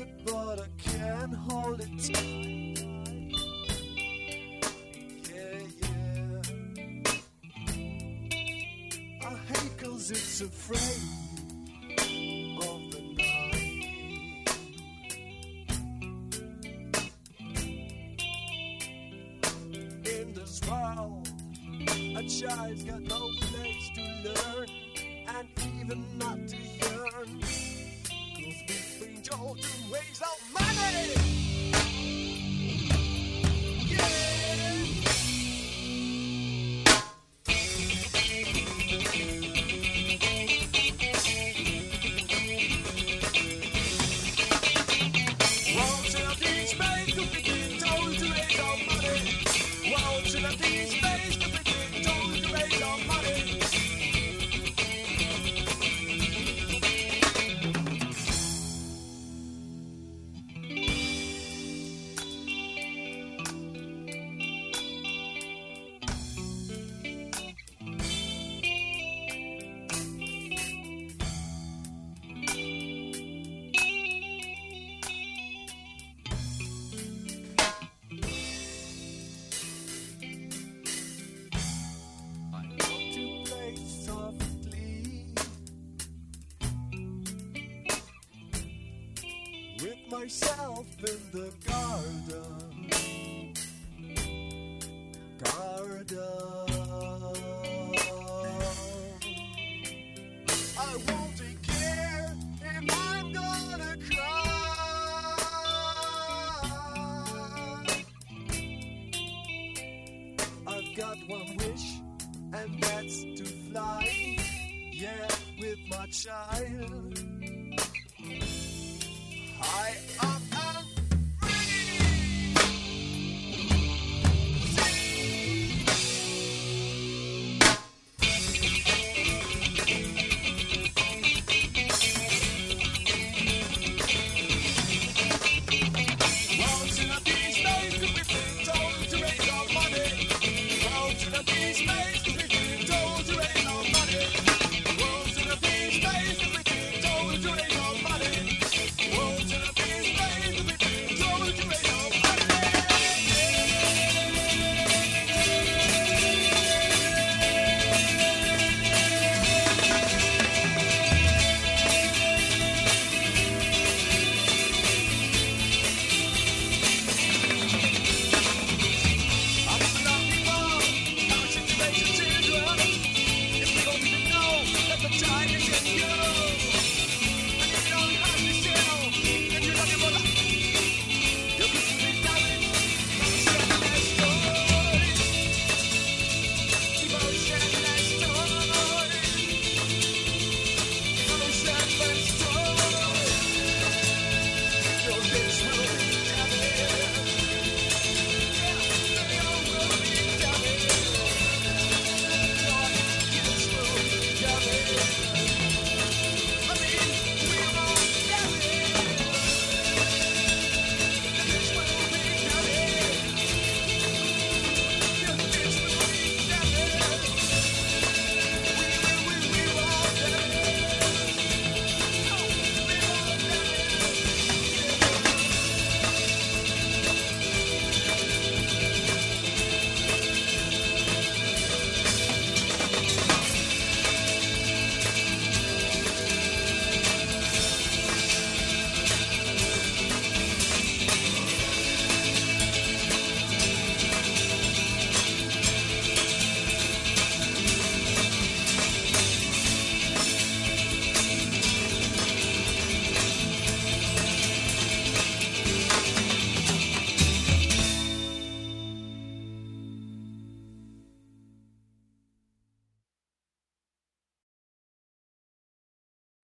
it, but I can't hold it tight. Yeah, yeah. I hate 'cause it's afraid of the night. In this world, a child's got no place to learn and even not to yearn. Cause waste our money. Won't you teach me to begin to raise our money? Won't you teach myself in the garden. Garden. I won't take care if I'm gonna cry. I've got one wish, and that's to fly. Yeah, with my child. High up